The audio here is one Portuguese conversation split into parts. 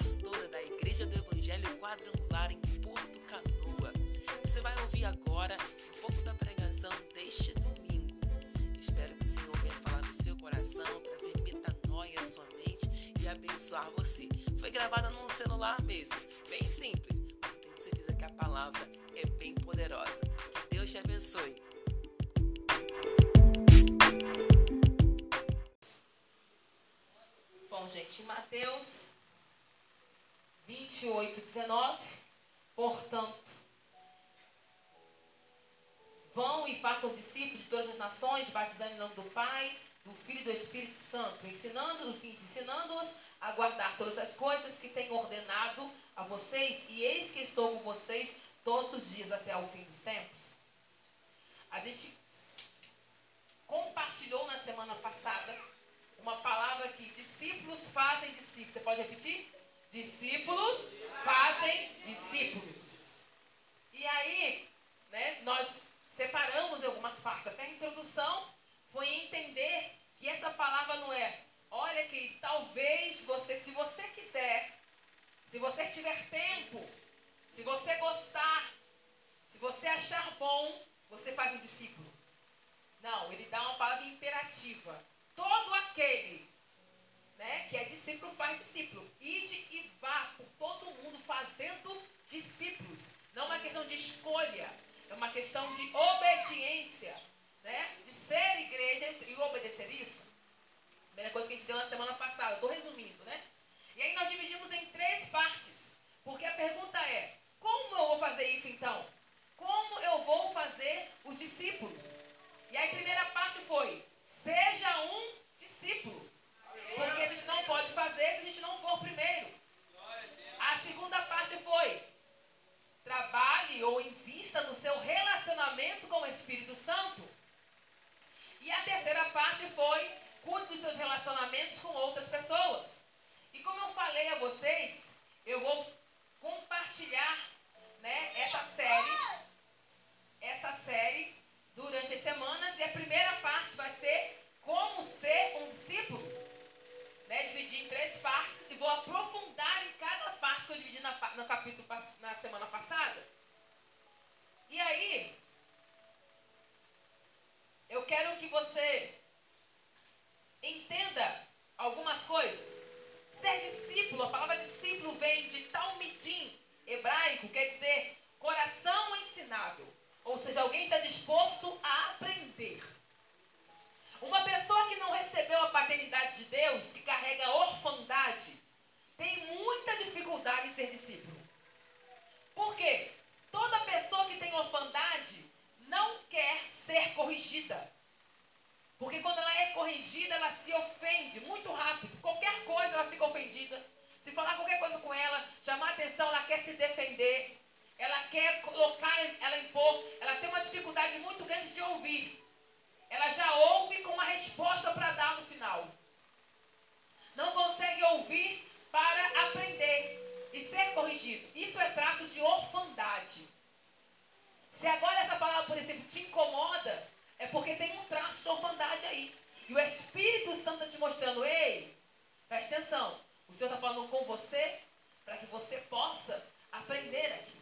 pastora da Igreja do Evangelho Quadrangular em Porto Canoa. Você vai ouvir agora um pouco da pregação deste domingo. Espero que o Senhor venha falar no seu coração, trazer metanoia à sua mente e abençoar você. Foi gravada num celular mesmo, bem simples, mas eu tenho certeza que a palavra é bem poderosa. Que Deus te abençoe. Bom, gente, Mateus 28, 19, portanto, vão e façam discípulos de todas as nações, batizando em nome do Pai, do Filho e do Espírito Santo, ensinando-os, ensinando-os a guardar todas as coisas que tenho ordenado a vocês, e eis que estou com vocês todos os dias até ao fim dos tempos. A gente compartilhou na semana passada uma palavra que discípulos fazem discípulos. Você pode repetir? Discípulos fazem discípulos. E aí, né, nós separamos algumas partes. Até a introdução foi entender que essa palavra não é, olha que talvez você, se você quiser, se você tiver tempo, se você gostar, se você achar bom, você faz um discípulo. Não, ele dá uma palavra imperativa. Todo aquele né, que é discípulo faz discípulo. Ide e vá por todo mundo fazendo discípulos. Não é uma questão de escolha, é uma questão de obediência. Né? De ser igreja e obedecer isso. Primeira coisa que a gente deu na semana passada, estou resumindo, né? E aí nós dividimos em três partes. Porque a pergunta é, como eu vou fazer isso então? Como eu vou fazer os discípulos? E aí a primeira parte foi, seja um discípulo. Porque a gente não pode fazer se a gente não for primeiro. A segunda parte foi: trabalhe ou invista no seu relacionamento com o Espírito Santo. E a terceira parte foi: cuide dos seus relacionamentos com outras pessoas. E como eu falei a vocês, eu vou compartilhar né, essa série, essa série durante as semanas. E a primeira parte vai ser como ser um discípulo. Né, dividi em três partes e vou aprofundar em cada parte que eu dividi na, no capítulo na semana passada. E aí, eu quero que você entenda algumas coisas. Ser discípulo, a palavra discípulo vem de talmidim, hebraico, quer dizer coração ensinável. Ou seja, alguém está disposto a aprender. Uma pessoa que não recebeu a paternidade de Deus, que carrega a orfandade, tem muita dificuldade em ser discípulo. Por quê? Toda pessoa que tem orfandade não quer ser corrigida. Porque quando ela é corrigida, ela se ofende muito rápido. Qualquer coisa ela fica ofendida. Se falar qualquer coisa com ela, chamar atenção, ela quer se defender. Ela quer colocar ela impor. Ela tem uma dificuldade muito grande de ouvir ela já ouve com uma resposta para dar no final. Não consegue ouvir para aprender e ser corrigido. Isso é traço de orfandade. Se agora essa palavra, por exemplo, te incomoda, é porque tem um traço de orfandade aí. E o Espírito Santo está te mostrando, ei, preste atenção, o Senhor está falando com você para que você possa aprender aqui.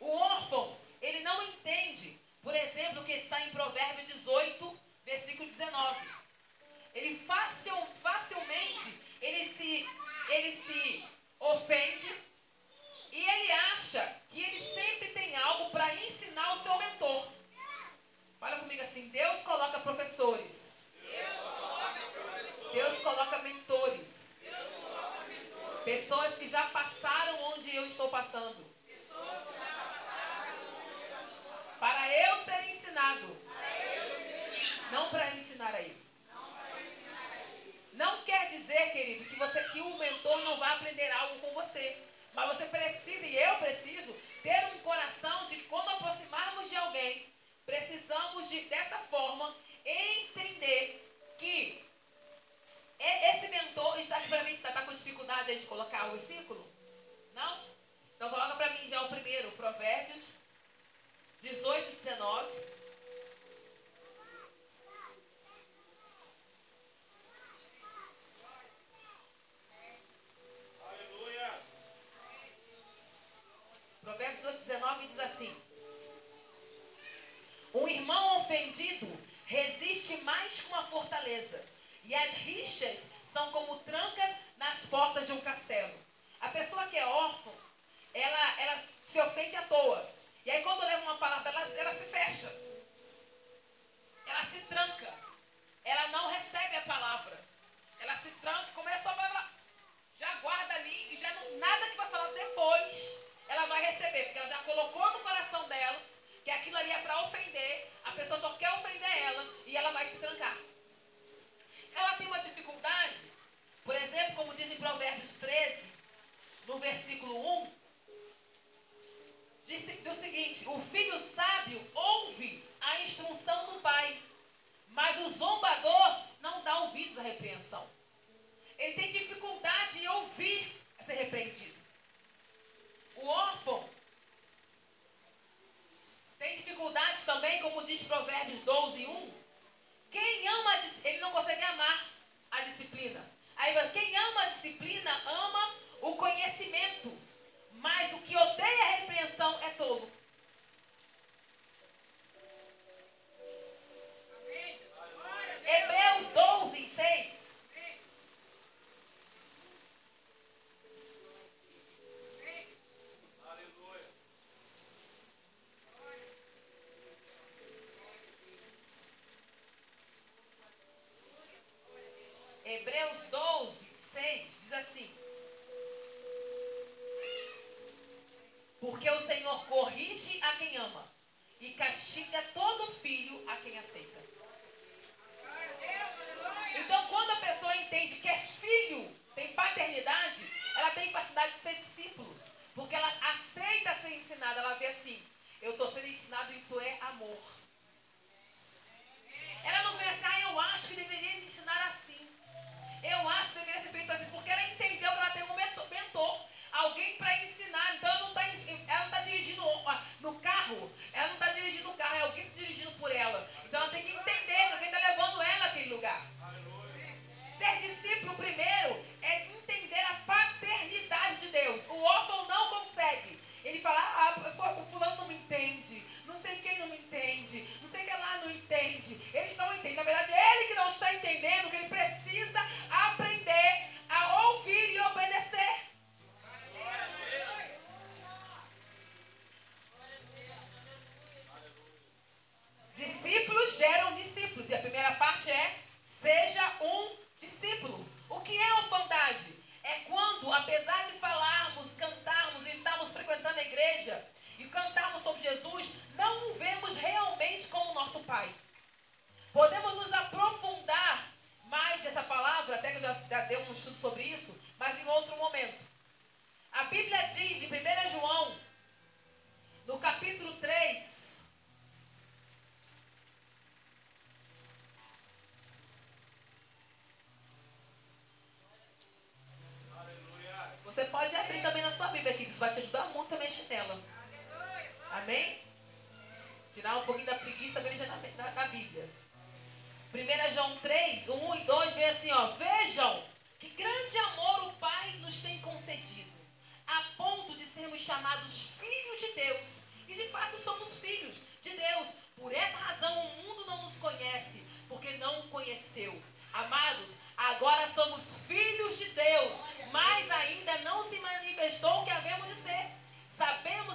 O órfão, ele não entende, por exemplo, o que está em Provérbio 18, versículo 19. Ele facil, facilmente ele se, ele se ofende e ele acha que ele sempre tem algo para ensinar o seu mentor. Fala comigo assim, Deus coloca professores. Deus coloca, mentores. Deus coloca mentores. Pessoas que já passaram onde eu estou passando. Para eu ser ensinado. Não para ensinar a ele. Não quer dizer, querido, que, você, que o mentor não vai aprender algo com você. Mas você precisa, e eu preciso, ter um coração de quando aproximarmos de alguém, precisamos de, dessa forma, entender que esse mentor está aqui para mim, você está com dificuldade aí de colocar o versículo? Não? Então coloca para mim já o primeiro, Provérbios 18, 19. Provérbios 8, 19 diz assim: Um irmão ofendido resiste mais com uma fortaleza, e as rixas são como trancas nas portas de um castelo. A pessoa que é órfã, ela, ela se ofende à toa. E aí, quando leva uma palavra, ela, ela se fecha.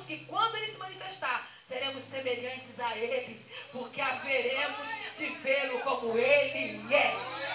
que quando ele se manifestar, seremos semelhantes a ele, porque haveremos de vê-lo como ele é.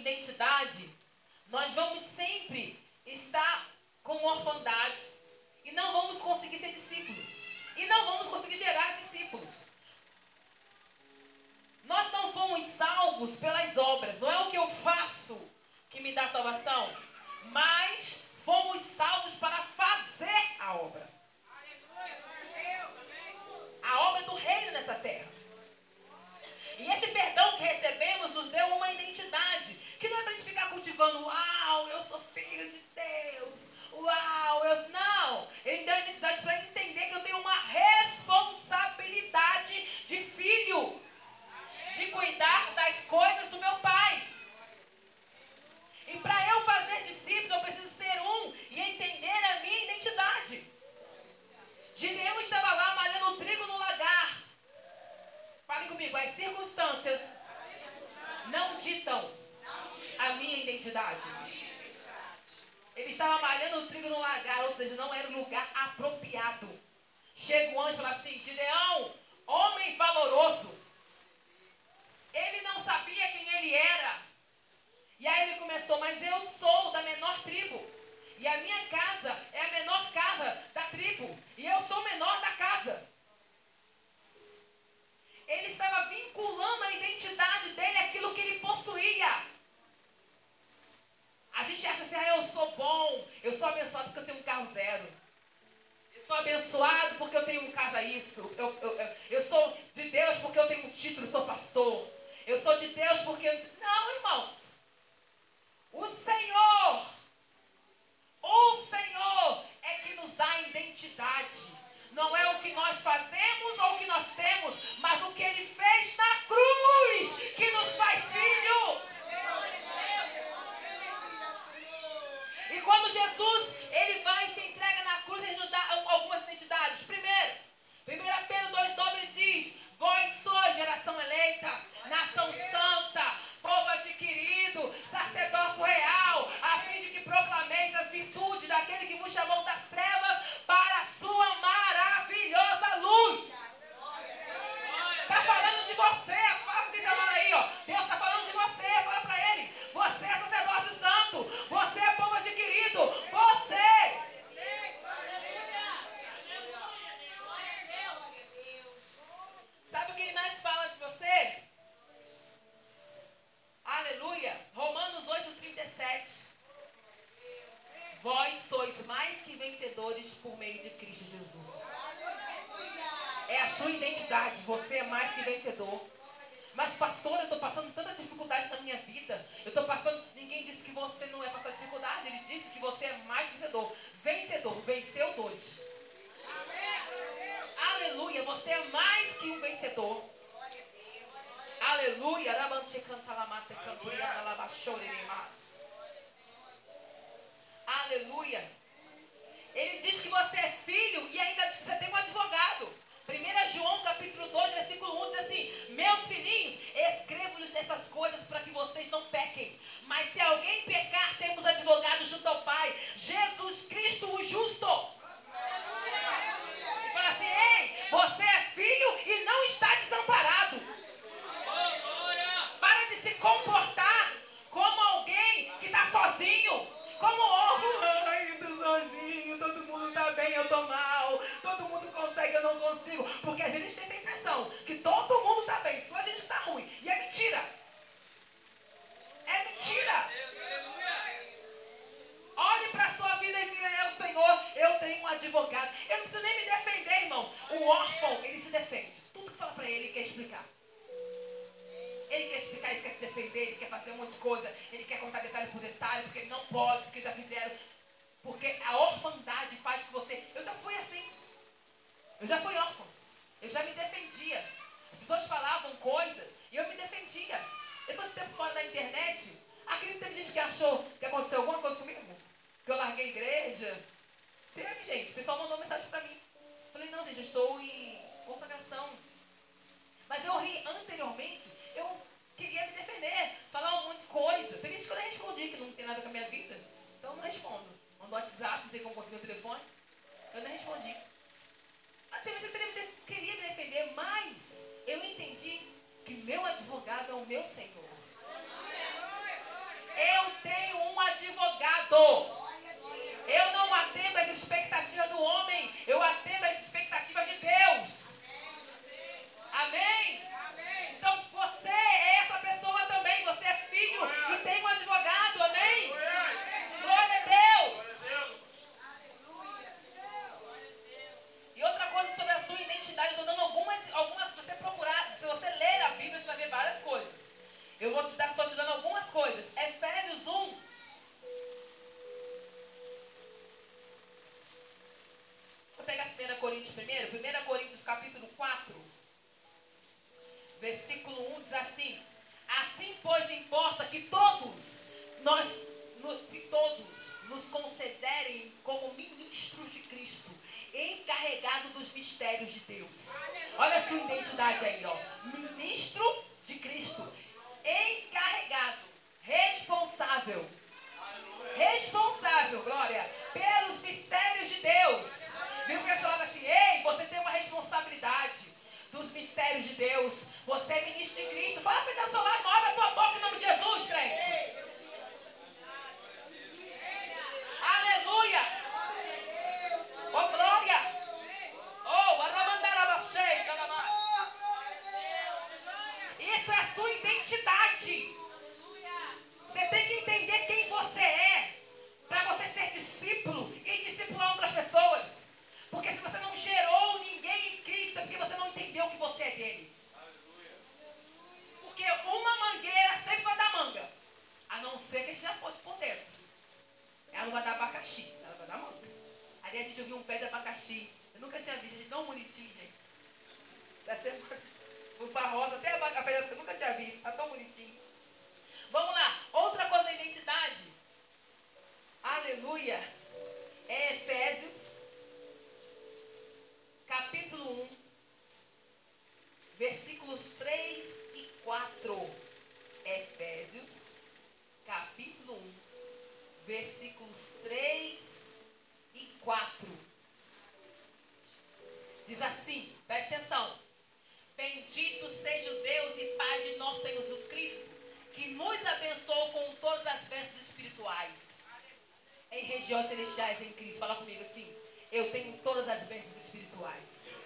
Identidade, nós vamos sempre estar com orfandade e não vamos conseguir ser discípulos. E não vamos conseguir gerar discípulos. Nós não fomos salvos pelas obras. Não é o que eu faço que me dá salvação, mas fomos salvos para fazer a obra. A obra do reino nessa terra. E esse perdão que recebemos nos deu uma identidade. Que não é para a gente ficar cultivando, uau, eu sou filho de Deus. Uau, eu. Não! Ele deu a identidade para entender que eu tenho uma responsabilidade de filho. De cuidar das coisas do meu pai. E para eu fazer discípulos, eu preciso ser um e entender a minha identidade. Gideão estava lá malhando trigo no lagar. Fale comigo, as circunstâncias não ditam a minha identidade. Ele estava malhando o trigo no lagar, ou seja, não era o lugar apropriado. Chega o anjo e fala assim: Gideão, homem valoroso. Ele não sabia quem ele era. E aí ele começou, mas eu sou da menor tribo. E a minha casa é a menor casa da tribo. E eu sou o menor da casa. Ele estava vinculando a identidade dele àquilo que ele possuía. A gente acha assim, ah, eu sou bom, eu sou abençoado porque eu tenho um carro zero. Eu sou abençoado porque eu tenho um casa isso. Eu, eu, eu, eu sou de Deus porque eu tenho um título, sou pastor. Eu sou de Deus porque. Não, irmãos. O Senhor, o Senhor é que nos dá identidade. Não é o que nós fazemos ou o que nós temos, mas o que Ele fez na cruz que nos faz filhos. E quando Jesus ele vai e se entrega na cruz, ele nos dá algumas identidades. Primeiro, 1 Pedro 2,9 ele diz: Vós sois geração eleita, nação santa, povo adquirido, sacerdócio real, a fim de que proclameis as virtudes daquele que vos chamou das trevas para a sua maravilhosa luz. Está falando de você, quase que está aí, ó. Deus está falando de você, fala para ele. Você é sacerdócio santo, você é povo adquirido, você. Sabe o que ele mais fala de você? Aleluia. Romanos 8, 37. Vós sois mais que vencedores por meio de Cristo Jesus. É a sua identidade. Você é mais que vencedor. Mas, pastor, eu estou passando tanta dificuldade na minha vida. Eu estou passando. Ninguém disse que você não é passar dificuldade. Ele disse que você é mais vencedor. Vencedor. Venceu dois. Aleluia. Você é mais que um vencedor. Aleluia. Aleluia. Ele diz que você é filho e ainda diz que você tem um advogado. 1 João capítulo 2, versículo 1 diz assim: Meus filhinhos, escrevo-lhes essas coisas para que vocês não pequem. Mas se alguém pecar, temos advogado junto ao Pai, Jesus Cristo o justo. E fala assim: Ei, você é filho e não está desamparado. Coríntios primeiro. 1 Coríntios capítulo 4. Versículo 1 diz assim: Assim, pois, importa que todos nós, que todos nos considerem como ministros de Cristo, encarregados dos mistérios de Deus. Olha a sua identidade aí, ó. Ministro de Cristo, encarregado, responsável. Responsável, glória, pelos mistérios de Deus. Viu que falava assim: ei, você tem uma responsabilidade dos mistérios de Deus. Você é ministro de Cristo. Fala para o seu lado, abre a tua boca em nome de Jesus, crente. Aleluia. Oh, glória. Oh, aramandarabachei, Isso é a sua identidade. Você tem que entender quem você é para você ser discípulo e discipular outras pessoas. Porque se você não gerou porque você não entendeu que você é dele. Porque uma mangueira sempre vai dar manga. A não ser que a gente já pode por dentro. Ela não vai dar abacaxi, ela vai dar manga. Ali a gente viu um pé de abacaxi. Eu nunca tinha visto, gente, tão bonitinho, gente. Vai ser uma rosa, até a pedra eu nunca tinha visto, tá tão bonitinho. Vamos lá, outra coisa da identidade. Aleluia. É Efésios, capítulo 1, versículos 3 e 4. Efésios, capítulo 1, versículos 3 e 4. Diz assim, preste atenção. Bendito seja o Deus e Pai de nosso Senhor Jesus Cristo, que nos abençoou com todas as bênçãos espirituais em regiões celestiais em Cristo. Fala comigo assim. Eu tenho todas as bênçãos espirituais.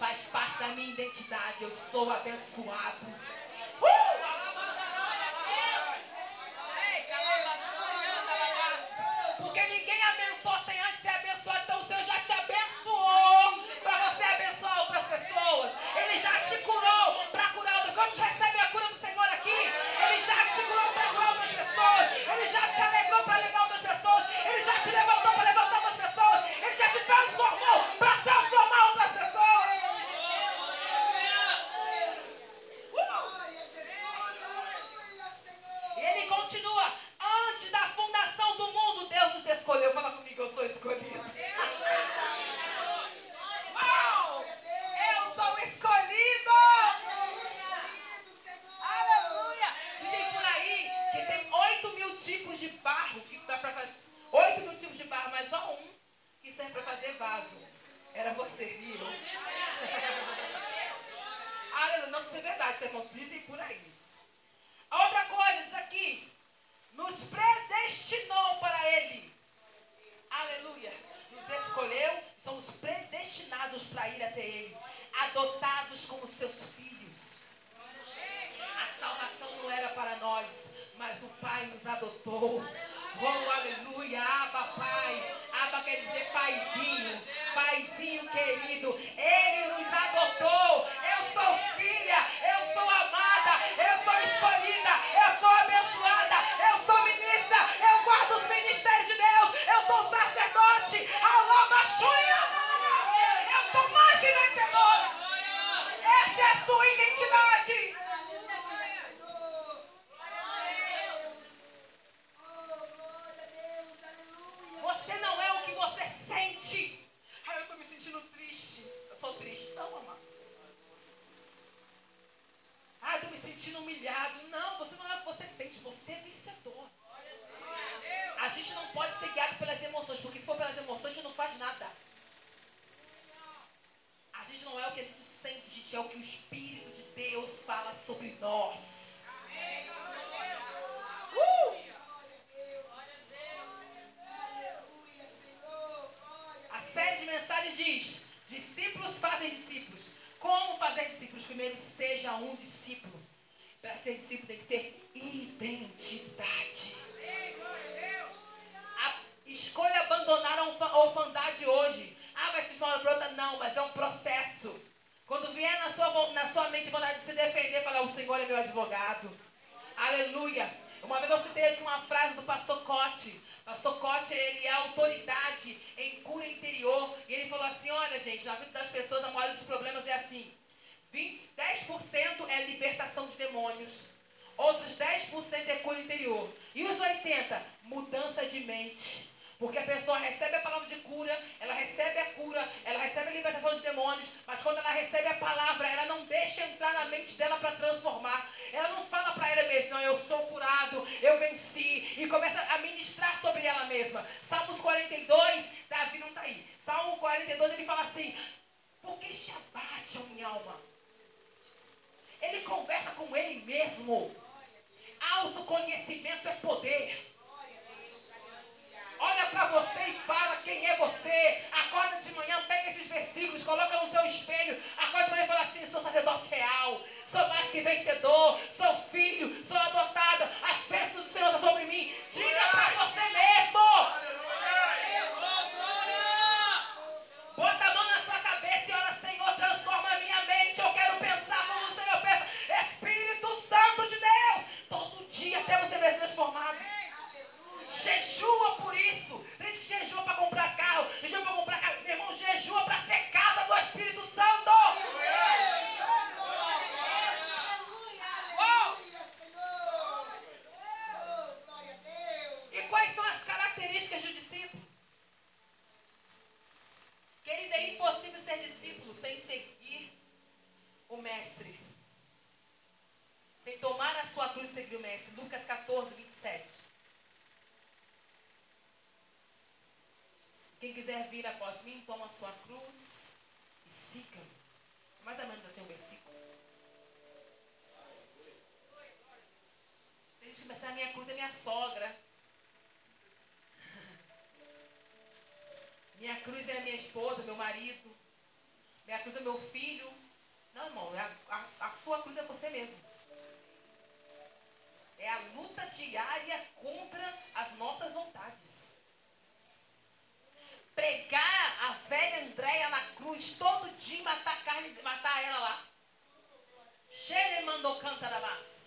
Faz parte da minha identidade. Eu sou abençoado. Fazem discípulos. Como fazer discípulos? Primeiro, seja um discípulo. Para ser discípulo tem que ter identidade. A, escolha abandonar a orfandade hoje. Ah, vai se esmola para. Não, mas é um processo. Quando vier na sua, na sua mente vontade de se defender, falar: O Senhor é meu advogado. Aleluia. Uma vez eu citei aqui uma frase do pastor Cote. Pastor Cote, ele é autoridade em cura interior. E ele falou assim: olha, gente, na vida das pessoas, a maioria dos problemas é assim. 20, 10% é libertação de demônios. Outros 10% é cura interior. E os 80%? Mudança de mente. Porque a pessoa recebe a palavra de cura, ela recebe a cura, ela recebe a libertação de demônios, mas quando ela recebe a palavra, ela não deixa entrar na mente dela para transformar. Ela não fala para ela mesma, não, eu sou curado, eu venci, e começa a ministrar mesma. Salmos 42, Davi não está aí. Salmo 42, ele fala assim: Por que te abate minha alma? Ele conversa com ele mesmo. Autoconhecimento é poder. Olha para você e fala quem é você. Acorda de manhã, pega esses versículos, coloca no seu espelho. Acorda de manhã e fala assim: sou sacerdote real, sou mais que vencedor, sou filho, sou adotada. As bênçãos do Senhor estão sobre mim. Diga para você mesmo. Bota a mão na sua cabeça e ora, Senhor, transforma a minha mente. Eu quero pensar como o Senhor pensa. Espírito Santo de Deus. Todo dia até você ver transformado. Jejua por isso. Tem gente que jejua para comprar carro, jejua para comprar casa. Meu irmão, jejua para ser casa do Espírito Santo. E quais são as características do discípulo? Querido, é impossível ser discípulo sem seguir o mestre. Sem tomar a sua cruz e seguir o mestre. Lucas 14, 27. Quem quiser vir após mim, toma a sua cruz e siga-me. Mais ou menos assim um versículo. Tem gente que a minha cruz é minha sogra. Minha cruz é minha esposa, meu marido. Minha cruz é meu filho. Não, irmão, a, a, a sua cruz é você mesmo. É a luta diária contra as nossas vontades pregar a velha Andréia na cruz todo dia, matar a carne, matar ela lá. Cheia mandou cantarabás.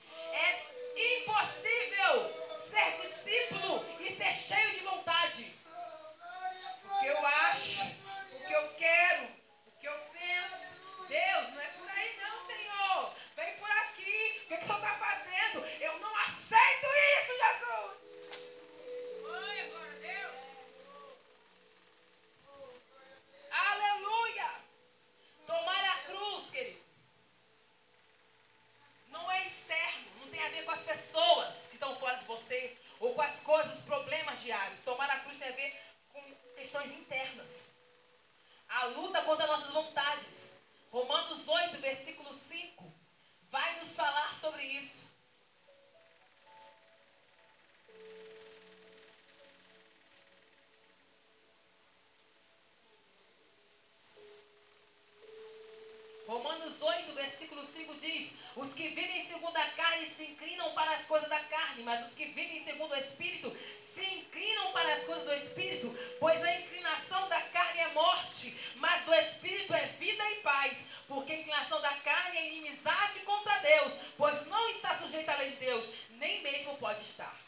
Versículo 5 diz: Os que vivem segundo a carne se inclinam para as coisas da carne, mas os que vivem segundo o Espírito se inclinam para as coisas do Espírito, pois a inclinação da carne é morte, mas do Espírito é vida e paz, porque a inclinação da carne é inimizade contra Deus, pois não está sujeita à lei de Deus, nem mesmo pode estar.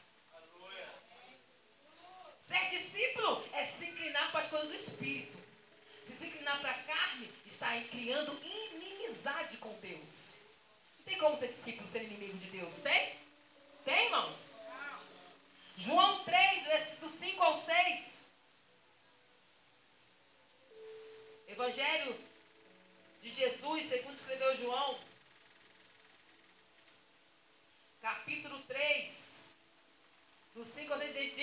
Ser discípulo é se inclinar para as coisas do Espírito. Se se inclinar para a carne, está criando inimizade com Deus. Não tem como ser discípulo ser inimigo de Deus? Tem? Tem, irmãos? João 3, versículo 5 ao 6. Evangelho de Jesus, segundo escreveu João. capítulo 3, do 5 ao 6,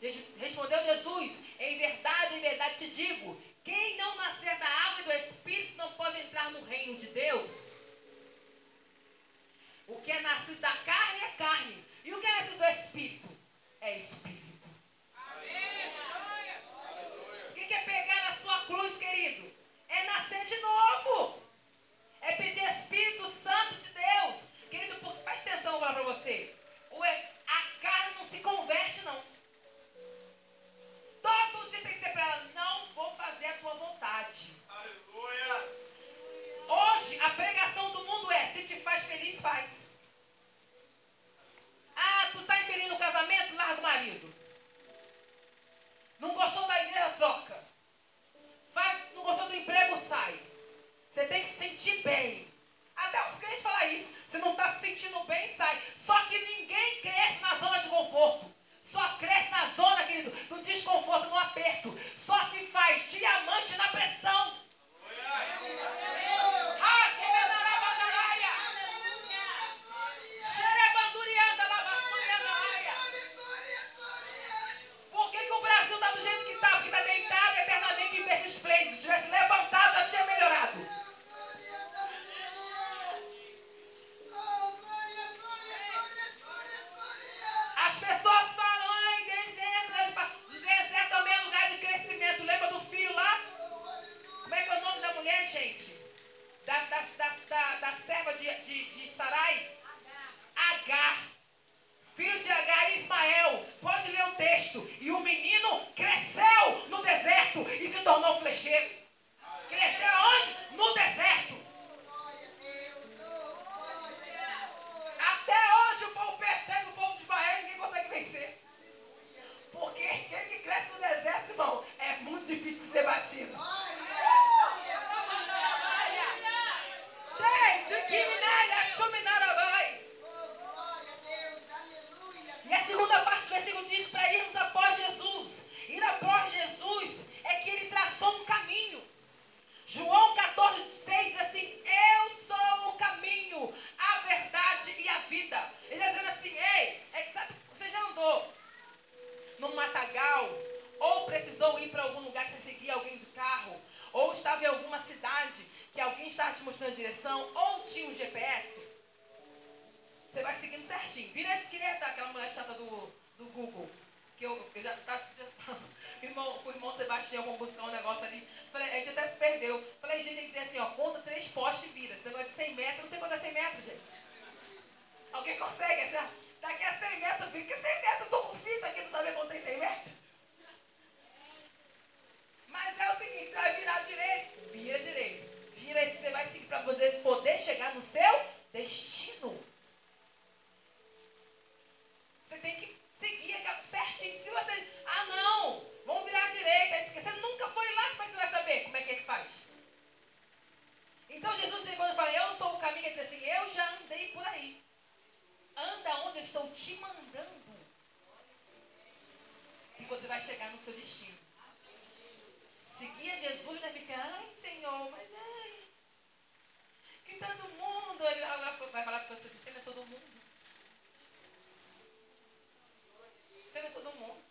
diz, respondeu Jesus, em verdade, em verdade te digo, quem não nascer da água e do Espírito não pode entrar no reino de Deus. O que é nascido da carne é carne. E o que é nascido do Espírito? É Espírito. O que é pegar na sua cruz, querido? É nascer de novo. É pedir Espírito Santo de Deus. Querido, presta atenção lá para você. A carne não se converte, não. Todo dia tem que dizer para ela, vou fazer a tua vontade. Aleluia. Hoje, a pregação do mundo é, se te faz feliz, faz. Ah, tu está infeliz no casamento? Larga o marido. Não gostou da igreja? Troca. Faz, não gostou do emprego? Sai. Você tem que se sentir bem. Até os crentes falam isso. Você não está se sentindo bem, sai. Só que ninguém cresce na zona de conforto. Só cresce na zona, querido, do desconforto, no aperto. Só se faz diamante na pressão. Por que, que o Brasil está do jeito que está? Porque está deitado eternamente em berço esplêndido. Se tivesse levantado, já tinha melhorado. filho lá. Como é que é o nome da mulher, gente? Da, da, da, da, da serva de, de, de Sarai? Agar. Filho de Agar e Ismael. Pode ler o texto. E o menino cresceu. pessoa assim, você não é todo mundo. Você não é todo mundo.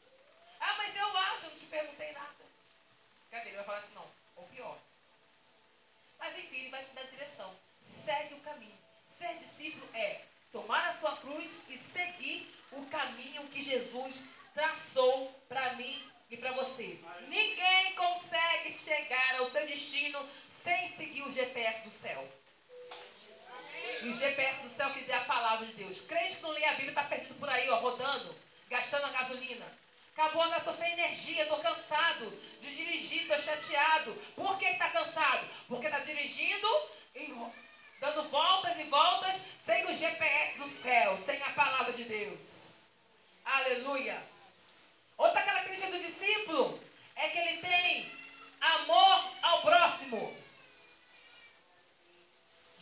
Ah, mas eu acho, eu não te perguntei nada. Cadê? Ele vai falar assim, não, ou pior. Mas enfim, ele vai te dar direção. Segue o caminho. Ser discípulo é tomar a sua cruz e seguir o caminho que Jesus traçou para mim e para você. Ninguém consegue chegar ao seu destino sem seguir o GPS do céu. E o GPS do céu que dê a palavra de Deus. Crente que não lê a Bíblia está perdido por aí, ó, rodando, gastando a gasolina. Acabou, agora estou sem energia, estou cansado de dirigir, estou chateado. Por que está cansado? Porque está dirigindo, dando voltas e voltas, sem o GPS do céu, sem a palavra de Deus. Aleluia. Outra característica do discípulo é que ele tem amor ao próximo.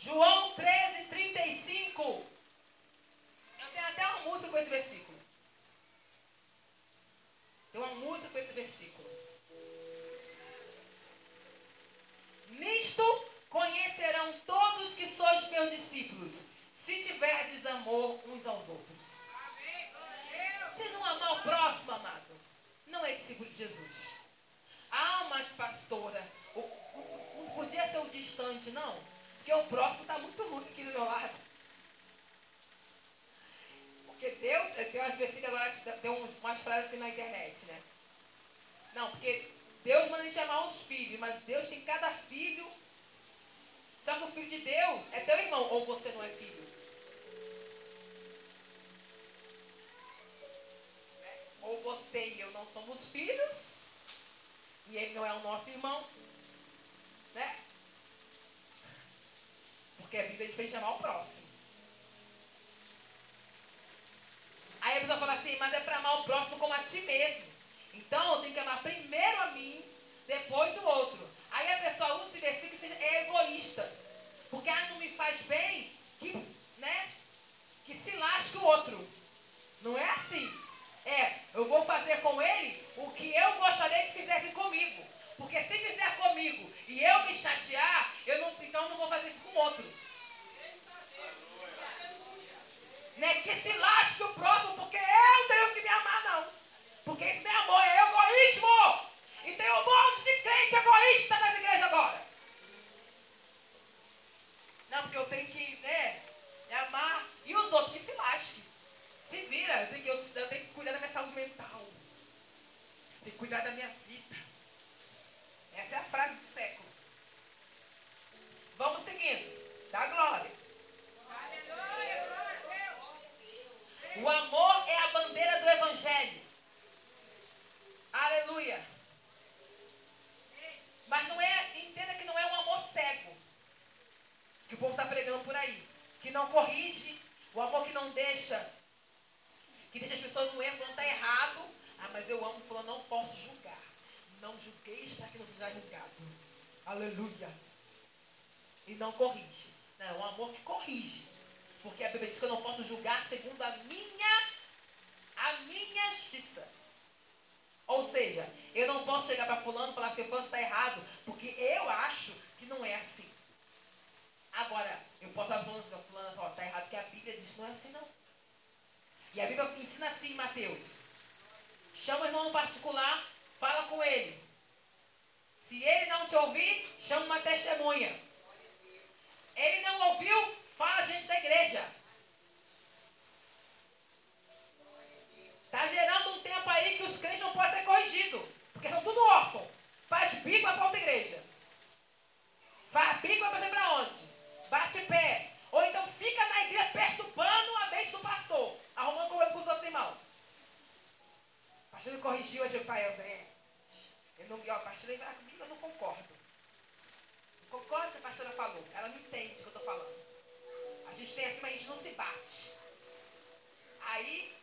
João 13, 35. Eu tenho até uma música com esse versículo. Tem uma música com esse versículo. Nisto conhecerão todos que sois meus discípulos, se tiverdes amor uns aos outros. Se não amar o próximo, amado, não é discípulo de Jesus. Ah, mas pastora, o podia ser o distante, não. Porque o próximo está muito ruim aqui do meu lado. Porque Deus, tem umas versículos agora, tem umas frases assim na internet, né? Não, porque Deus manda a gente chamar os filhos, mas Deus tem cada filho. Só que o filho de Deus é teu irmão, ou você não é filho? Ou você e eu não somos filhos, e ele não é o nosso irmão, né? Porque a Bíblia diz para chamar o próximo. Aí a pessoa fala assim, mas é para amar o próximo como a ti mesmo. Então eu tenho que amar primeiro a mim, depois o outro. Aí a pessoa usa esse versículo e é egoísta. Porque ah, não me faz bem, que, né? Que se lasque o outro. Não é assim. É, eu vou fazer com ele o que eu gostaria que fizesse comigo. Porque se fizer comigo e eu me chatear, eu não, então não vou fazer isso com outro. Né? Que se lasque o próximo, porque eu tenho que me amar, não. Porque isso não é amor, é egoísmo. E tem um monte de crente egoísta nas igrejas agora. Não, porque eu tenho que, né, amar. E os outros que se lasquem. Se vira, eu tenho, que, eu tenho que cuidar da minha saúde mental. Tenho que cuidar da minha vida. Essa é a frase do século. Vamos seguindo. Dá glória. Aleluia, O amor é a bandeira do Evangelho. Aleluia. Mas não é, entenda que não é um amor cego. Que o povo está pregando por aí. Que não corrige. O amor que não deixa que deixa as pessoas no erro, falando está errado. Ah, mas eu amo, falando, não posso julgar. Não julgueis para que não seja julgado. Aleluia. E não corrige. Não, é um amor que corrige. Porque a Bíblia diz que eu não posso julgar segundo a minha, a minha justiça. Ou seja, eu não posso chegar para fulano e falar assim, fulano está errado, porque eu acho que não é assim. Agora, eu posso falar para fulano, fulano, está errado, porque a Bíblia diz que não é assim não. E a Bíblia ensina assim, Mateus. Chama o irmão no particular, fala com ele. Se ele não te ouvir, chama uma testemunha. Ele não ouviu, fala gente da igreja. Está gerando um tempo aí que os crentes não podem ser corrigidos. Porque são tudo órfãos. Faz bico para outra igreja. Faz bico vai fazer para onde? Bate pé. Ou então fica na igreja perturbando a mente do pastor arrumando com os outros irmãos. Pastor me corrigiu, eu digo, pai, eu venho. Ele não, ó, pastor, ele vai comigo, eu não concordo. Não concordo com o que a pastora falou. Ela não entende o que eu estou falando. A gente tem assim, mas a gente não se bate. Aí,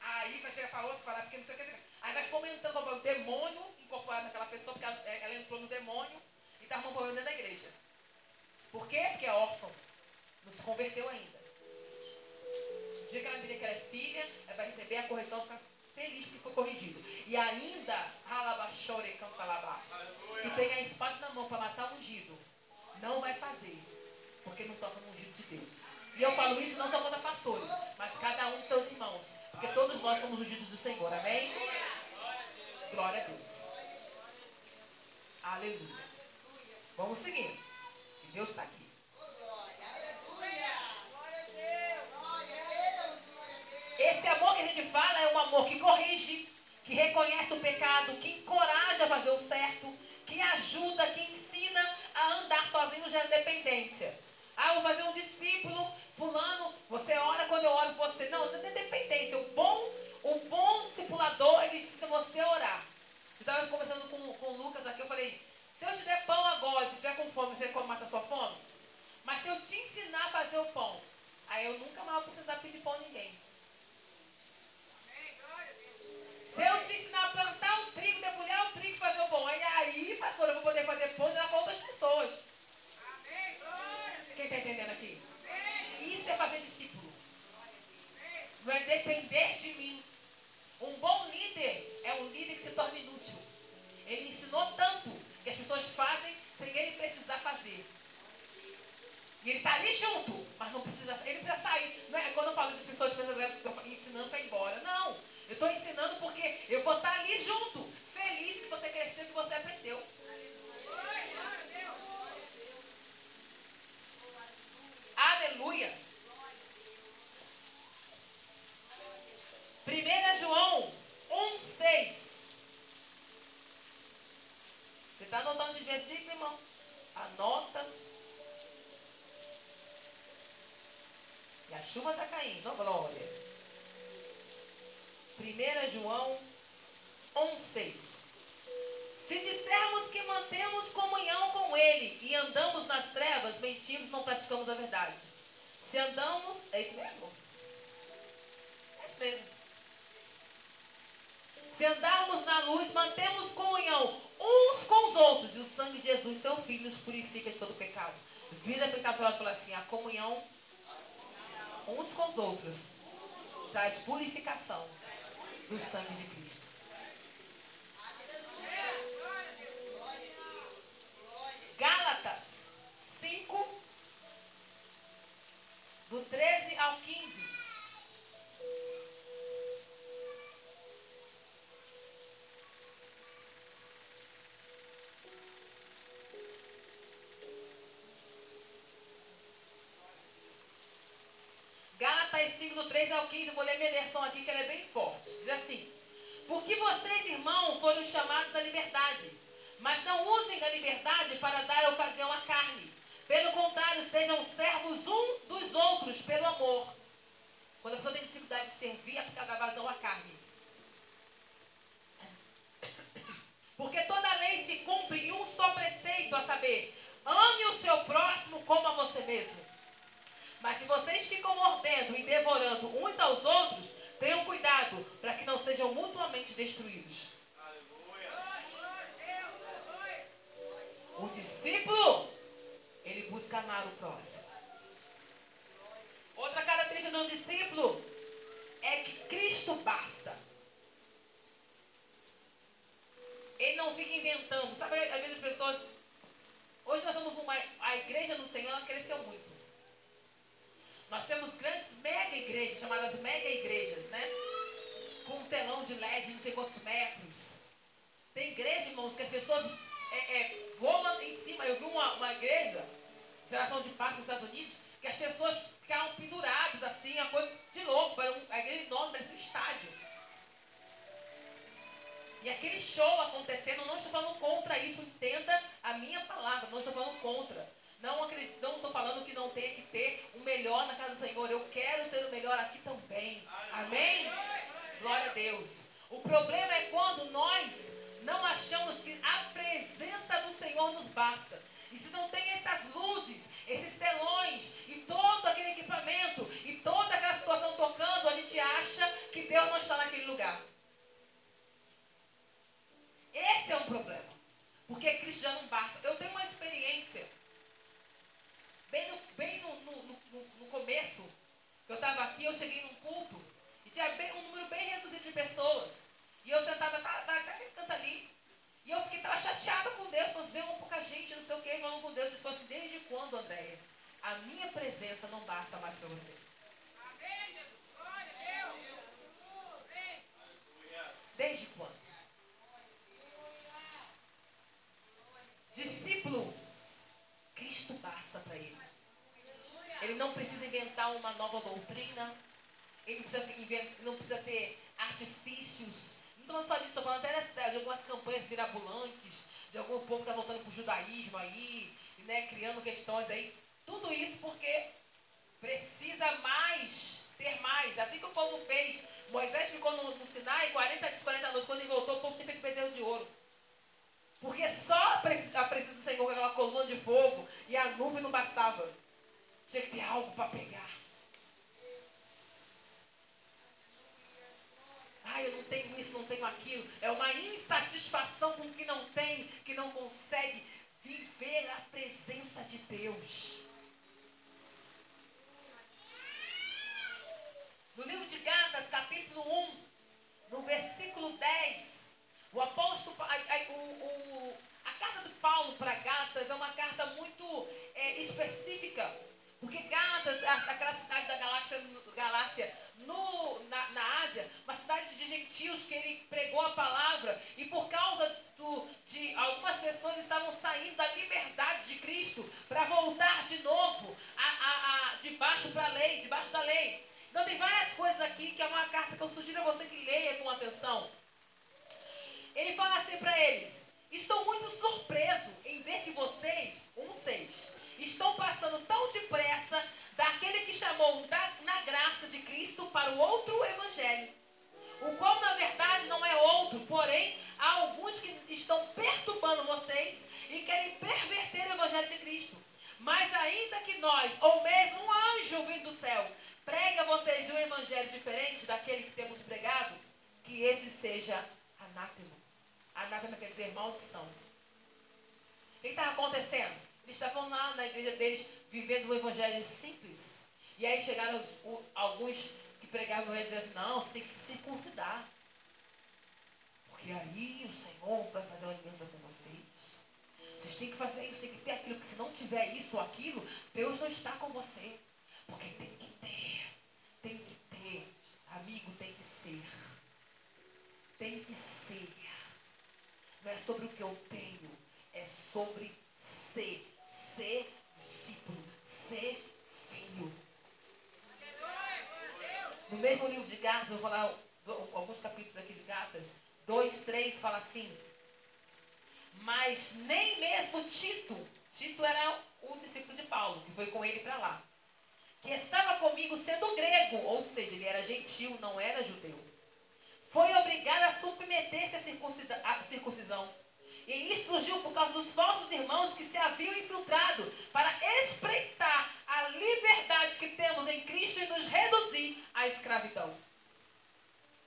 aí vai chegar para outro falar, porque não sei o que. Aí vai comentando o demônio incorporado naquela pessoa, porque ela, ela entrou no demônio e está arrumando problema dentro da igreja. Por quê? Porque é órfão. Não se converteu ainda dia que ela diria que ela é filha, ela vai receber a correção, ficar feliz porque foi corrigido. E ainda, alabachore cantalabás, que tem a espada na mão para matar o ungido, não vai fazer, porque não toca no ungido de Deus. E eu falo isso não só contra pastores, mas cada um dos seus irmãos, porque todos nós somos ungidos do Senhor, amém? Glória a Deus. Aleluia. Vamos seguir. Deus está aqui. Esse amor que a gente fala é um amor que corrige, que reconhece o pecado, que encoraja a fazer o certo, que ajuda, que ensina a andar sozinho já dependência. Ah, vou fazer um discípulo, fulano, você ora quando eu oro por você. Não, não é dependência. O bom, o bom discipulador, ele ensina você orar. Eu estava conversando com, com o Lucas aqui, eu falei, se eu te der pão agora, se estiver com fome, você como mata sua fome? Mas se eu te ensinar a fazer o pão, aí eu nunca mais vou precisar pedir pão a ninguém. Se eu te ensinar a plantar o trigo, debulhar o trigo e fazer o pão, aí, aí, pastor, eu vou poder fazer pão e dar para outras pessoas. Quem está entendendo aqui? Isso é fazer discípulo. Não é depender de mim. Um bom líder é um líder que se torna inútil. Ele ensinou tanto que as pessoas fazem sem ele precisar fazer. E ele está ali junto, mas não precisa ele precisa sair. Não é, quando eu falo isso, as pessoas pensam que eu estou ensinando para ir embora. Não. Eu estou ensinando porque eu vou estar ali junto. Feliz que você cresceu, que você aprendeu. Aleluia. 1 João 1, 6. Você está anotando os versículos, irmão? Anota. E a chuva está caindo, glória. 1 João 1, 6. Se dissermos que mantemos comunhão com Ele e andamos nas trevas, mentimos não praticamos a verdade. Se andamos. É isso mesmo? É isso mesmo. Se andarmos na luz, mantemos comunhão uns com os outros. E o sangue de Jesus, seu Filho, nos purifica de todo pecado. Vida pecadora fala assim: a comunhão uns com os outros traz purificação do sangue de Cristo. Gálatas 5, do 13 ao 15, vou ler minha versão aqui, que ela é bem forte. Diz assim: Porque vocês, irmãos, foram chamados à liberdade, mas não usem da liberdade para dar ocasião à carne. Pelo contrário, sejam servos um dos outros pelo amor. Quando a pessoa tem dificuldade de servir, é porque ela dá vazão à carne. Porque toda lei se cumpre em um só preceito, a saber, ame o seu próximo como a você mesmo. Mas se vocês ficam mordendo e devorando uns aos outros, tenham cuidado para que não sejam mutuamente destruídos. O discípulo, ele busca amar o próximo. Outra característica um discípulo é que Cristo basta. Ele não fica inventando. Sabe, às vezes as pessoas. Hoje nós somos uma. A igreja no Senhor cresceu muito. Nós temos grandes mega igrejas, chamadas mega igrejas, né? Com um telão de LED não sei quantos metros. Tem igreja, irmãos, que as pessoas é, é, voam em cima. Eu vi uma, uma igreja, geração de paz nos Estados Unidos, que as pessoas ficavam penduradas assim, a coisa de louco. Era um, igreja enorme, parecia um estádio. E aquele show acontecendo, não estou falando contra isso, entenda a minha palavra, não estou falando contra. Não estou falando que não tenha que ter o melhor na casa do Senhor. Eu quero ter o melhor aqui também. Amém? Glória a Deus. O problema é quando nós não achamos que a presença do Senhor nos basta. E se não tem essas luzes, esses telões e todo aquele equipamento e toda aquela situação tocando, a gente acha que Deus não está naquele lugar. Esse é um problema. Porque Cristo já não basta. Eu tenho uma experiência Bem no, bem no, no, no, no começo, que eu estava aqui, eu cheguei num culto e tinha bem, um número bem reduzido de pessoas. E eu sentada, tá, tá, tá aquele canto ali. E eu fiquei, tava chateada com Deus, falando, dizer, pouca gente, não sei o que, falando com Deus. Eu disse assim, desde quando, Andréia? A minha presença não basta mais para você. Amém, Jesus. Glória a Deus. Desde quando? Discípulo, Cristo basta para ele. Ele não precisa inventar uma nova doutrina. Ele precisa, inventar, não precisa ter artifícios. Não estou falando disso, estou falando até de algumas campanhas mirabolantes, de algum povo que está voltando para o judaísmo aí, né, criando questões aí. Tudo isso porque precisa mais, ter mais. Assim que o povo fez. Moisés ficou no, no Sinai 40 dias, 40 noites. Quando ele voltou, o povo tinha feito bezerro de ouro. Porque só a presença do Senhor aquela coluna de fogo e a nuvem não bastava. Tinha que ter algo para pegar. Ah, eu não tenho isso, não tenho aquilo. É uma insatisfação com o que não tem, que não consegue viver a presença de Deus. No livro de Gálatas, capítulo 1, no versículo 10, o apóstolo, a, a, o, a carta de Paulo para Gálatas é uma carta muito é, específica Porque Gálatas, aquela cidade da galáxia, galáxia no, na, na Ásia, uma cidade de gentios que ele pregou a palavra, e por causa do, de algumas pessoas estavam saindo da liberdade de Cristo para voltar de novo a, a, a, debaixo para a lei, debaixo da lei. Então tem várias coisas aqui que é uma carta que eu sugiro a você que leia com atenção. Ele fala assim para eles: Estou muito surpreso em ver que vocês, um seis, estão passando tão depressa daquele que chamou da, na graça de Cristo para o outro evangelho. O qual na verdade não é outro, porém há alguns que estão perturbando vocês e querem perverter o evangelho de Cristo. Mas ainda que nós, ou mesmo um anjo vindo do céu, pregue a vocês um evangelho diferente daquele que temos pregado, que esse seja anátema. Anátema quer dizer maldição. O que estava acontecendo? Eles estavam lá na igreja deles, vivendo um evangelho simples. E aí chegaram alguns que pregavam e diziam assim, não, você tem que se circuncidar. Porque aí o Senhor vai fazer uma aliança com vocês. Vocês têm que fazer isso, tem que ter aquilo, porque se não tiver isso ou aquilo, Deus não está com você. Porque tem que ter, tem que ter. Amigo, tem que ser. Tem que ser. Não é sobre o que eu tenho, é sobre ser. Ser discípulo, ser filho. No mesmo livro de Gatas, eu vou falar alguns capítulos aqui de Gatas. 2, 3 fala assim. Mas nem mesmo Tito, Tito era o discípulo de Paulo, que foi com ele para lá, que estava comigo sendo grego, ou seja, ele era gentil, não era judeu, foi obrigado a submeter-se à circuncisão. E isso surgiu por causa dos falsos irmãos que se haviam infiltrado para espreitar a liberdade que temos em Cristo e nos reduzir à escravidão.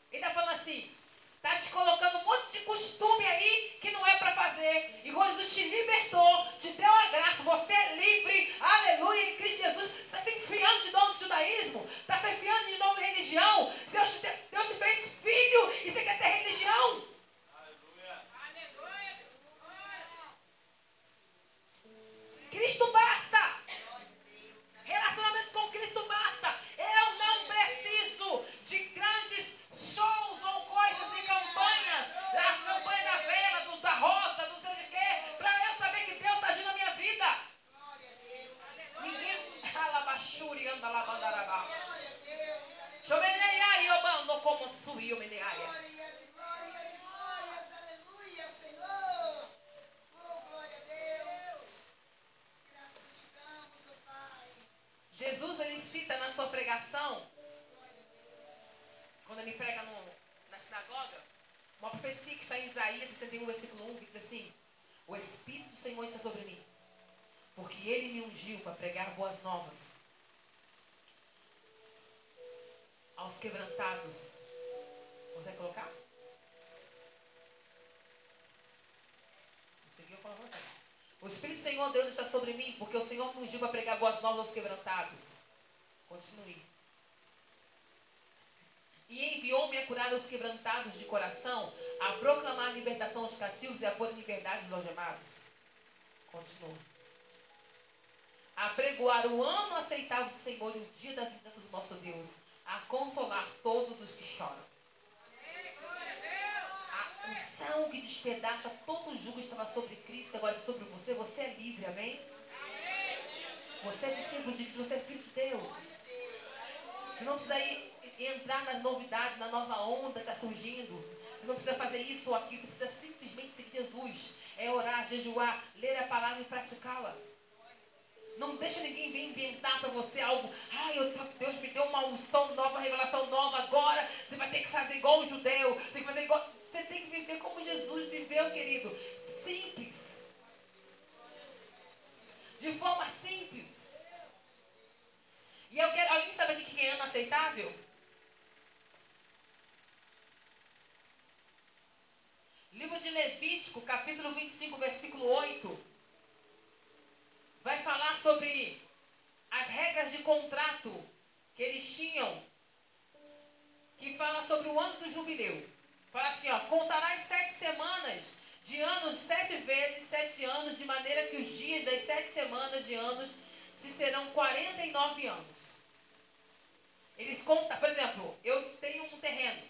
Ele está falando assim: Está te colocando um monte de costume aí que não é para fazer. E Jesus te libertou, te deu a graça, você é livre, aleluia, em Cristo Jesus. Você está se enfiando de novo no judaísmo, está se enfiando de novo em religião. Deus te, Deus te fez filho e você quer ter religião. Cristo basta. Relacionamento com Cristo basta. Eu não preciso de grandes shows ou coisas e campanhas. A campanha da vela, do, da rosa, não sei de quê. Para eu saber que Deus está agindo na minha vida. Ninguém. Alabachuri anda labandarabá. Chomeneiai, eu mando como suiu, meneaia. Jesus ele cita na sua pregação, quando ele prega no, na sinagoga, uma profecia que está em Isaías 61, versículo 1, que diz assim: O Espírito do Senhor está sobre mim, porque ele me ungiu para pregar boas novas aos quebrantados. Consegue colocar? Conseguiu colocar? O Espírito do Senhor Deus está sobre mim, porque o Senhor me ungiu para pregar boas novas aos quebrantados. Continue. E enviou-me a curar os quebrantados de coração, a proclamar a libertação aos cativos e a pôr em liberdade os algemados. Continua. A pregoar o ano aceitável do Senhor e o dia da vingança do nosso Deus, a consolar todos os que choram unção que despedaça todo o jugo estava sobre Cristo, agora sobre você. Você é livre, amém? Você é discípulo de Cristo, você é filho de Deus. Você não precisa ir, entrar nas novidades, na nova onda que está surgindo. Você não precisa fazer isso ou aquilo, você precisa simplesmente seguir Jesus. É orar, jejuar, ler a palavra e praticá-la. Não deixa ninguém vir inventar para você algo. Ai, Deus me deu uma unção nova, uma revelação nova agora. Você vai ter que fazer igual o judeu. Você tem que fazer igual. Você tem que viver como Jesus viveu, querido. Simples. De forma simples. E eu quero. Alguém sabe aqui que é inaceitável? Livro de Levítico, capítulo 25, versículo 8. Vai falar sobre as regras de contrato que eles tinham. Que fala sobre o ano do jubileu. Fala assim, ó, contarás sete semanas de anos sete vezes sete anos, de maneira que os dias das sete semanas de anos se serão 49 anos. Eles contam, por exemplo, eu tenho um terreno.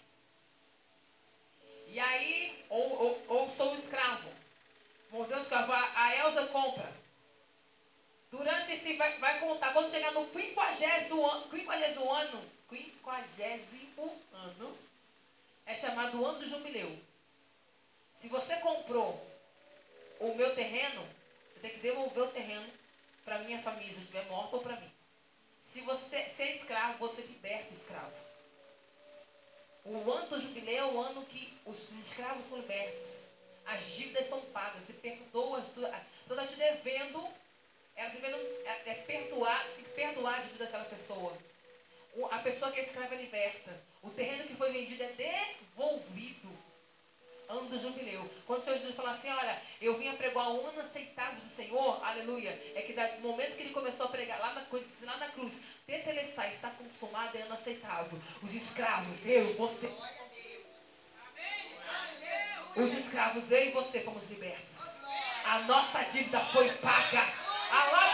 E aí, ou, ou, ou sou escravo. Vamos dizer, escravo, a Elza compra. Durante esse, vai, vai contar, quando chegar no 50 ano, 50 ano, 50 ano, chamado ano do jubileu. Se você comprou o meu terreno, você tem que devolver o terreno para minha família, se estiver morta ou para mim. Se você ser escravo, você liberta o escravo. O ano do jubileu é o ano que os escravos são libertos. As dívidas são pagas. Se perdoa, toda a devendo, ela devendo é, é perdoar, se perdoar a dívida daquela pessoa. A pessoa que é escrava é liberta. O terreno que foi vendido é devolvido ano do jubileu. Quando o Senhor Jesus fala assim, olha, eu vim a pregar o ano aceitável do Senhor, aleluia, é que no momento que ele começou a pregar lá na cruz, lá na cruz, tetelestai, está consumado, é ano aceitável. Os escravos, eu, você. Os escravos, eu e você fomos libertos. A nossa dívida foi paga. Anda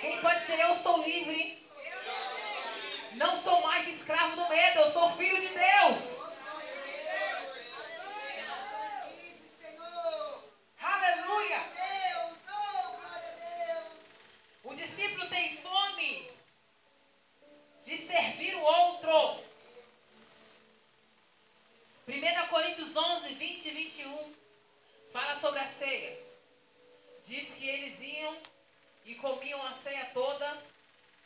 Quem pode dizer eu sou livre? Não sou mais escravo do medo, eu sou filho de Deus. Aleluia. O discípulo tem fome de servir o outro. 1 Coríntios 11, 20 e 21 fala sobre a ceia. Diz que eles iam e comiam a ceia toda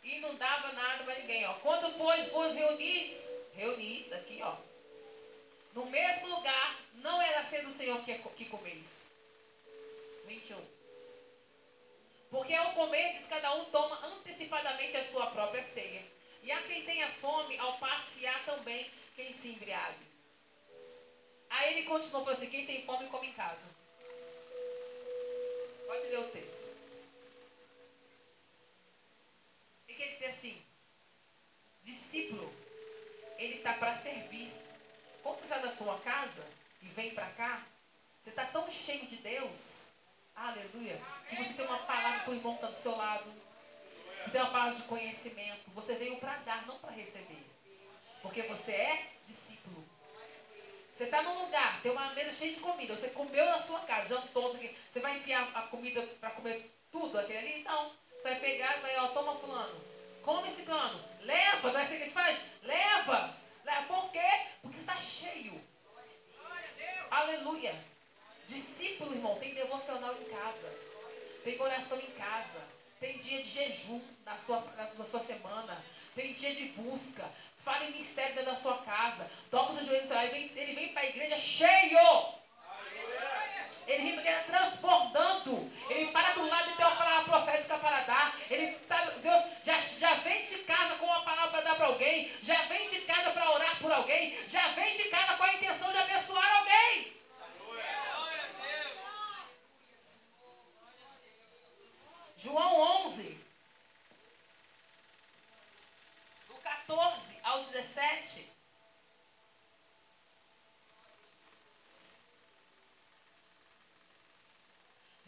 e não dava nada para ninguém. Ó. Quando, pois, vos reunis, reunis aqui, ó, no mesmo lugar, não era sendo o Senhor que, que comeis. 21. Porque ao comer, diz cada um toma antecipadamente a sua própria ceia. E há quem tenha fome, ao passo que há também quem se embriague. Aí ele continuou, falou assim, quem tem fome come em casa. Pode ler o texto. E que ele diz assim, discípulo, ele está para servir. Quando você sai da sua casa e vem para cá, você está tão cheio de Deus, aleluia, que você tem uma palavra para o irmão que está do seu lado. Você tem uma palavra de conhecimento. Você veio para dar, não para receber. Porque você é discípulo. Você está num lugar, tem uma mesa cheia de comida. Você comeu na sua casa, jantou, você vai enfiar a comida para comer tudo aquele ali? Então, você vai pegar, vai, ó, toma fulano. Come esse cano. Leva, não é assim que a gente faz? Leva. Leva. Por quê? Porque está cheio. Aleluia. Discípulo, irmão, tem devocional em casa. Tem oração em casa. Tem dia de jejum na sua, na, na sua semana. Tem dia de busca. Fale em mistério dentro da sua casa. Toca os joelhos Ele vem, ele vem para a igreja cheio. Ele vem transbordando. Ele para do lado e tem uma palavra profética para dar. Ele sabe, Deus já, já vem de casa com uma palavra para dar para alguém. Já vem de casa para orar por alguém. Já vem de casa com a intenção de abençoar alguém. João 11. Do 14 ao 17.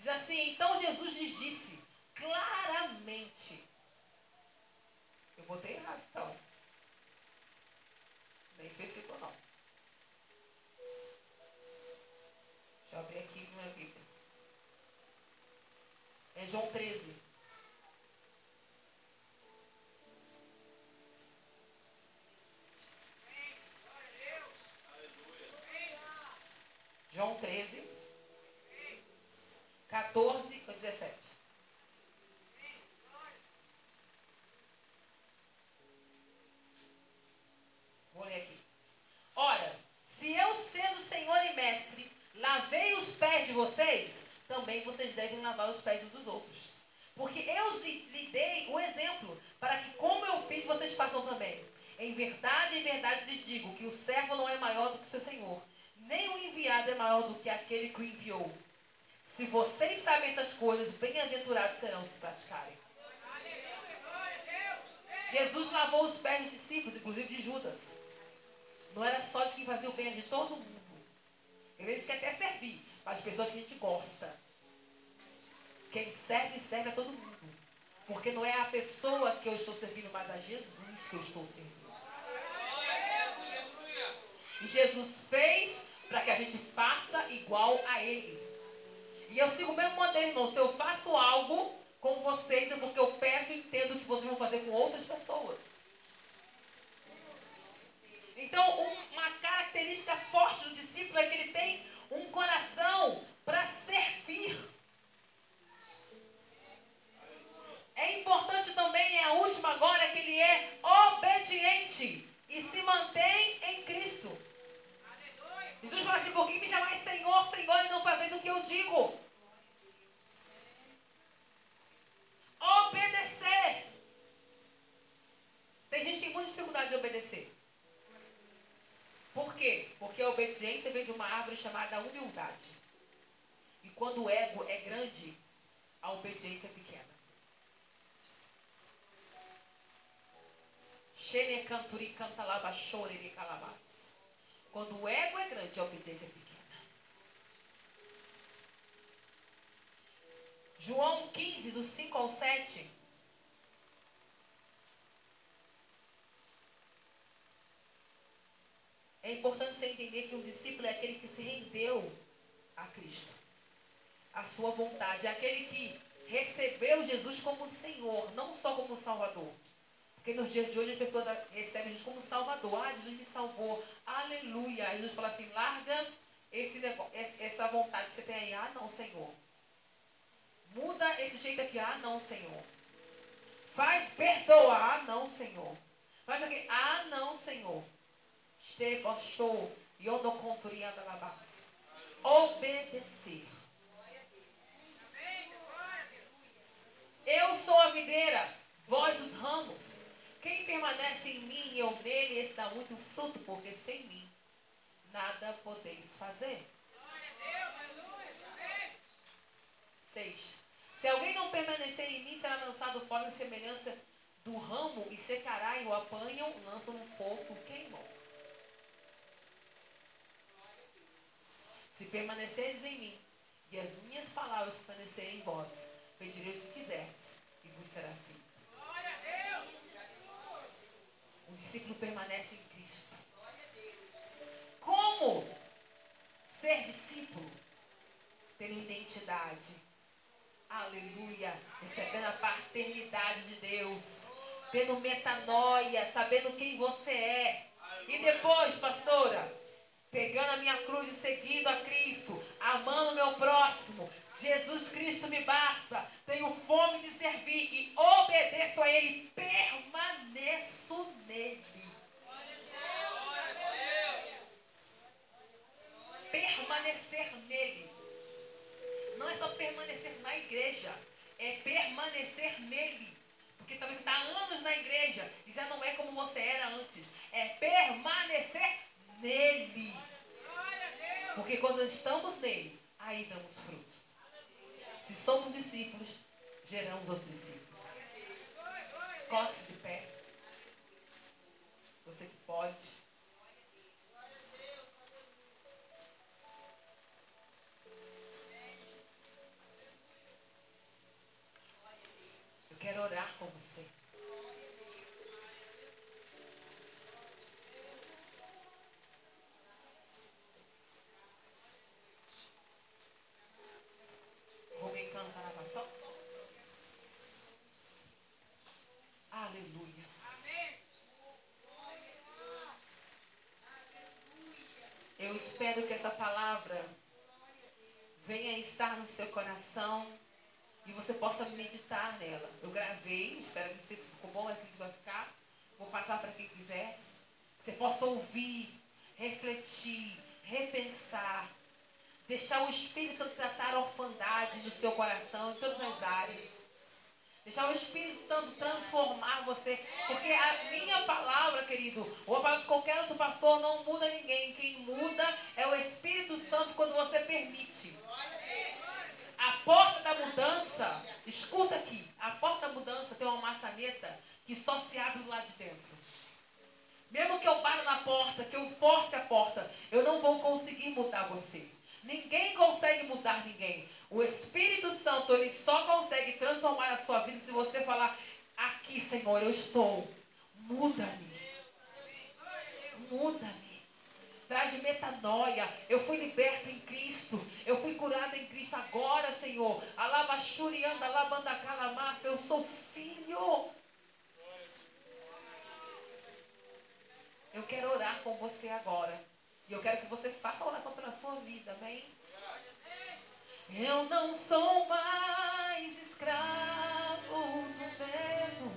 Diz assim: Então Jesus lhes disse claramente. Eu botei errado, então. Nem sei se estou, não. Deixa eu abrir aqui minha Bíblia. É João 13. Devem lavar os pés uns dos outros. Porque eu lhe dei o exemplo, para que como eu fiz, vocês façam também. Em verdade, em verdade lhes digo que o servo não é maior do que o seu senhor, nem o enviado é maior do que aquele que o enviou. Se vocês sabem essas coisas, bem-aventurados serão se praticarem. Jesus lavou os pés dos discípulos, inclusive de Judas. Não era só de quem fazia o bem, de todo mundo. Às vezes quer até servir, mas as pessoas que a gente gosta. Quem serve, serve a todo mundo. Porque não é a pessoa que eu estou servindo, mas a Jesus que eu estou servindo. E Jesus fez para que a gente faça igual a Ele. E eu sigo o mesmo modelo, irmão. Se eu faço algo com vocês, é porque eu peço e entendo que vocês vão fazer com outras pessoas. Então, uma característica forte do discípulo é que ele tem um coração para servir. É importante também, é a última agora, que ele é obediente e se mantém em Cristo. Jesus fala assim, por que me chamais Senhor, Senhor, e não fazeis o que eu digo? Obedecer. Tem gente que tem muita dificuldade de obedecer. Por quê? Porque a obediência chamada humildade. E quando o ego é grande, a obediência é pequena. Xene canturi canta calabás. Quando o ego é grande, a obediência é pequena. João 15, do 5 ao 7. É importante você entender que um discípulo é aquele que se rendeu a Cristo. A sua vontade. É aquele que recebeu Jesus como Senhor, não só como Salvador. Porque nos dias de hoje as pessoas recebem Jesus como Salvador. Ah, Jesus me salvou. Aleluia. Jesus fala assim: larga esse negócio, essa vontade que você tem aí. Ah, não, Senhor. Muda esse jeito aqui. Ah, não, Senhor. Faz perdoa. Ah, não, Senhor. Faz aqui. Ah, não, Senhor. Este gostou. Yondo conturianda labás. Obedecer. Eu sou a videira, vós os ramos. Quem permanece em mim e eu nele, esse dá muito fruto, porque sem mim nada podeis fazer. Seis. Se alguém não permanecer em mim, será lançado fora em semelhança do ramo e secará e o apanham, lançam no fogo queimam. Se permaneceres em mim e as minhas palavras permanecerem em vós, pedireis o que quiserdes e vos será feito. O discípulo permanece em Cristo. Como ser discípulo? Tendo identidade. Aleluia. Recebendo a paternidade de Deus. Tendo metanoia, sabendo quem você é. E depois, pastora, pegando a minha cruz e seguindo a Cristo, amando o meu próximo, Jesus Cristo me basta. Tenho fome de servir e obedeço a Ele. Permaneço nele. Permanecer nele. Não é só permanecer na igreja. É permanecer nele. Porque talvez você está anos na igreja e já não é como você era antes. É permanecer nele. Porque quando estamos nele, aí damos fruto. Se somos discípulos, geramos os discípulos. Coloque-se de pé. Você que pode. Eu quero orar com você. Aleluia. Eu espero que essa palavra venha estar no seu coração e você possa meditar nela. Eu gravei, espero que se ficou bom, é que vai ficar. Vou passar para quem quiser. Você possa ouvir, refletir, repensar, deixar o Espírito Santo tratar a orfandade no seu coração, em todas as áreas. Deixar o Espírito Santo transformar você. Porque a minha palavra, querido, ou a palavra de qualquer outro pastor, não muda ninguém. Quem muda é o Espírito Santo quando você permite. A porta da mudança, escuta aqui, a porta da mudança tem uma maçaneta que só se abre do lado de dentro. Mesmo que eu pare na porta, que eu force a porta, eu não vou conseguir mudar você. Ninguém consegue mudar ninguém. O Espírito Santo, ele só consegue transformar a sua vida se você falar: Aqui, Senhor, eu estou. Muda-me. Muda-me. Traz metanoia. Eu fui liberto em Cristo. Eu fui curado em Cristo agora, Senhor. Alabachurianda, alabandacalamaça. Eu sou filho. Eu quero orar com você agora. E eu quero que você faça a oração pela sua vida, amém? Eu não sou mais escravo do medo.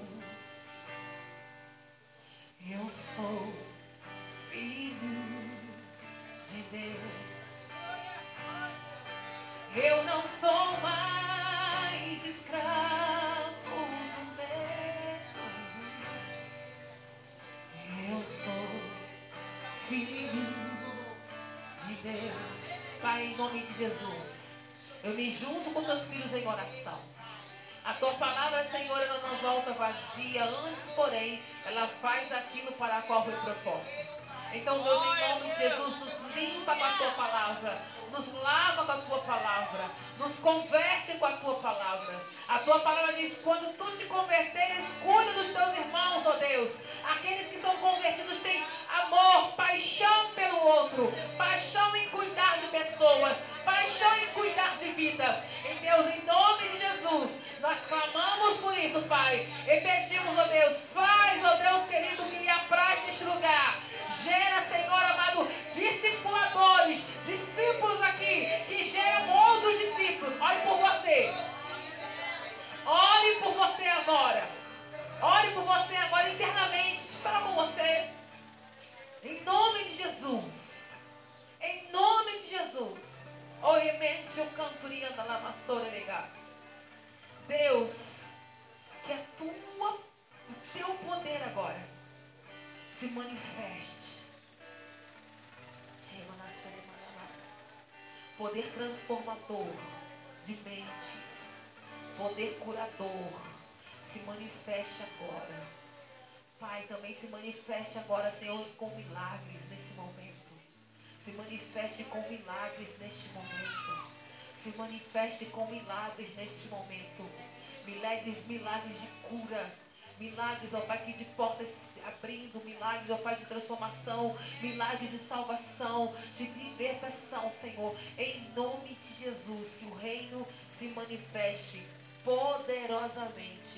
Eu sou filho de Deus. Eu não sou mais escravo do medo. Eu sou filho de Deus. Pai, em nome de Jesus. Eu me junto com seus filhos em oração. A tua palavra, Senhor, ela não volta vazia, antes, porém, ela faz aquilo para a qual foi proposta. Então, Deus, em nome de Jesus, nos limpa com a tua palavra, nos lava com a tua palavra, nos converte com a tua palavra. A tua palavra diz: quando tu te converteres, cuida dos teus irmãos, ó Deus. Aqueles que são convertidos têm amor, paixão pelo outro, paixão em cuidar de pessoas, paixão em cuidar de vidas. Em Deus, em nome de Jesus, nós clamamos por isso, Pai. E pedimos, ó Deus, faz, ó Deus querido, que lhe apraz neste lugar. Gera, Senhor amado, discipuladores, discípulos aqui, que geram outros discípulos. Olhe por você. Olhe por você agora. Olhe por você agora internamente. Te fala com você. Em nome de Jesus. Em nome de Jesus. Oremente o cantoria da lavassora legal. Deus, que a tua, o teu poder agora se manifeste. Poder transformador de mentes. Poder curador. Se manifeste agora. Pai, também se manifeste agora, Senhor, com milagres nesse momento. Se manifeste com milagres neste momento. Se manifeste com milagres neste momento. Milagres, milagres de cura Milagres, ó Pai, que de portas abrindo. Milagres, ó Pai, de transformação. Milagres de salvação, de libertação, Senhor. Em nome de Jesus, que o reino se manifeste poderosamente